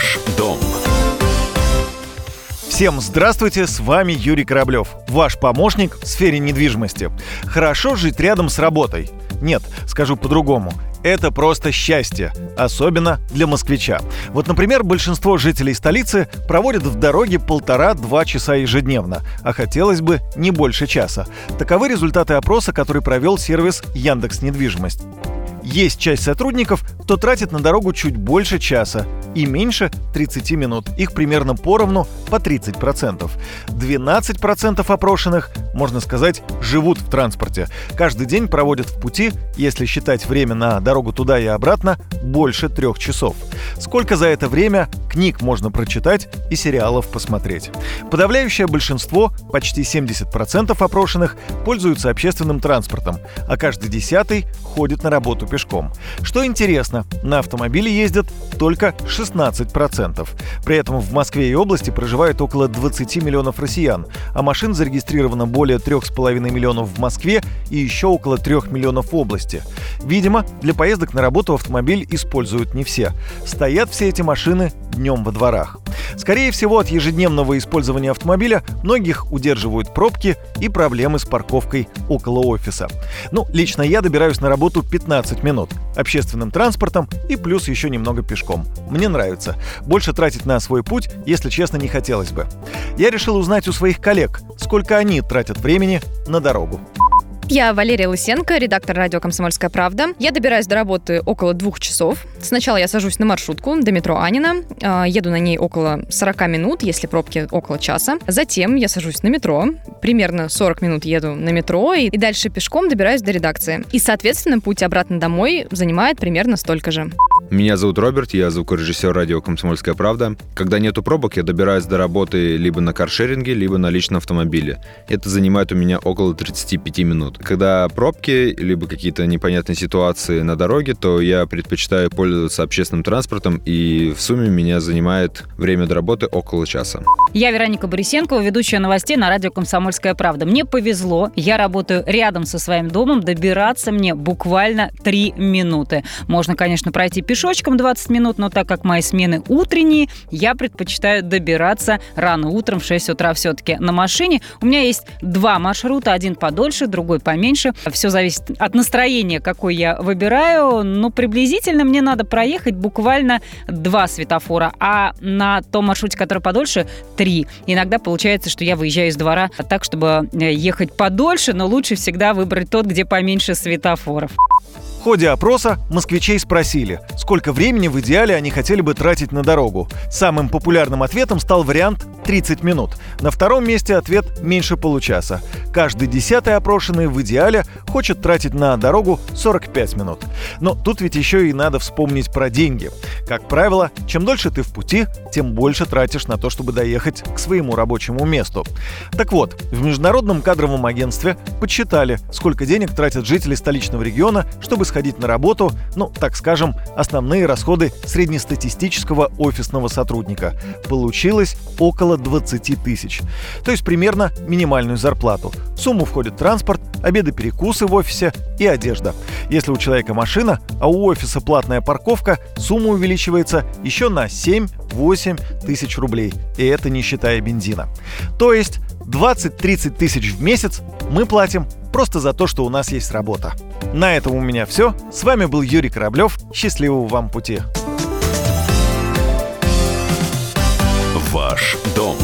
Ваш дом. Всем здравствуйте, с вами Юрий Кораблев, ваш помощник в сфере недвижимости. Хорошо жить рядом с работой. Нет, скажу по-другому. Это просто счастье, особенно для москвича. Вот, например, большинство жителей столицы проводят в дороге полтора-два часа ежедневно, а хотелось бы не больше часа. Таковы результаты опроса, который провел сервис Яндекс Недвижимость. Есть часть сотрудников, кто тратит на дорогу чуть больше часа и меньше 30 минут. Их примерно поровну по 30%. 12% опрошенных, можно сказать, живут в транспорте. Каждый день проводят в пути, если считать время на дорогу туда и обратно, больше трех часов. Сколько за это время книг можно прочитать и сериалов посмотреть. Подавляющее большинство, почти 70% опрошенных, пользуются общественным транспортом, а каждый десятый ходит на работу пешком. Что интересно, на автомобиле ездят только 16%. При этом в Москве и области проживает около 20 миллионов россиян, а машин зарегистрировано более 3,5 миллионов в Москве и еще около 3 миллионов в области. Видимо, для поездок на работу автомобиль используют не все. Стоят все эти машины днем во дворах. Скорее всего, от ежедневного использования автомобиля многих удерживают пробки и проблемы с парковкой около офиса. Ну, лично я добираюсь на работу 15 минут общественным транспортом и плюс еще немного пешком. Мне нравится. Больше тратить на свой путь, если честно, не хотелось бы. Я решил узнать у своих коллег, сколько они тратят времени на дорогу. Я Валерия Лысенко, редактор радио «Комсомольская правда». Я добираюсь до работы около двух часов. Сначала я сажусь на маршрутку до метро Анина. А, еду на ней около 40 минут, если пробки около часа. Затем я сажусь на метро. Примерно 40 минут еду на метро и, и дальше пешком добираюсь до редакции. И, соответственно, путь обратно домой занимает примерно столько же. Меня зовут Роберт, я звукорежиссер радио «Комсомольская правда». Когда нету пробок, я добираюсь до работы либо на каршеринге, либо на личном автомобиле. Это занимает у меня около 35 минут. Когда пробки, либо какие-то непонятные ситуации на дороге, то я предпочитаю пользоваться общественным транспортом, и в сумме меня занимает время до работы около часа. Я Вероника Борисенкова, ведущая новостей на радио «Комсомольская правда». Мне повезло, я работаю рядом со своим домом, добираться мне буквально 3 минуты. Можно, конечно, пройти пешком, пешочком 20 минут, но так как мои смены утренние, я предпочитаю добираться рано утром в 6 утра все-таки на машине. У меня есть два маршрута, один подольше, другой поменьше. Все зависит от настроения, какой я выбираю. Но приблизительно мне надо проехать буквально два светофора, а на том маршруте, который подольше, три. Иногда получается, что я выезжаю из двора так, чтобы э, ехать подольше, но лучше всегда выбрать тот, где поменьше светофоров. В ходе опроса москвичей спросили, сколько времени в идеале они хотели бы тратить на дорогу. Самым популярным ответом стал вариант 30 минут. На втором месте ответ меньше получаса. Каждый десятый опрошенный в идеале хочет тратить на дорогу 45 минут. Но тут ведь еще и надо вспомнить про деньги. Как правило, чем дольше ты в пути, тем больше тратишь на то, чтобы доехать к своему рабочему месту. Так вот, в Международном кадровом агентстве подсчитали, сколько денег тратят жители столичного региона, чтобы сходить на работу, ну, так скажем, основные расходы среднестатистического офисного сотрудника. Получилось около 20 тысяч. То есть примерно минимальную зарплату. В сумму входит транспорт, обеды-перекусы в офисе и одежда. Если у человека машина, а у офиса платная парковка, сумма увеличивается еще на 7-8 тысяч рублей. И это не считая бензина. То есть 20-30 тысяч в месяц мы платим просто за то, что у нас есть работа. На этом у меня все. С вами был Юрий Кораблев. Счастливого вам пути. Ваш дом.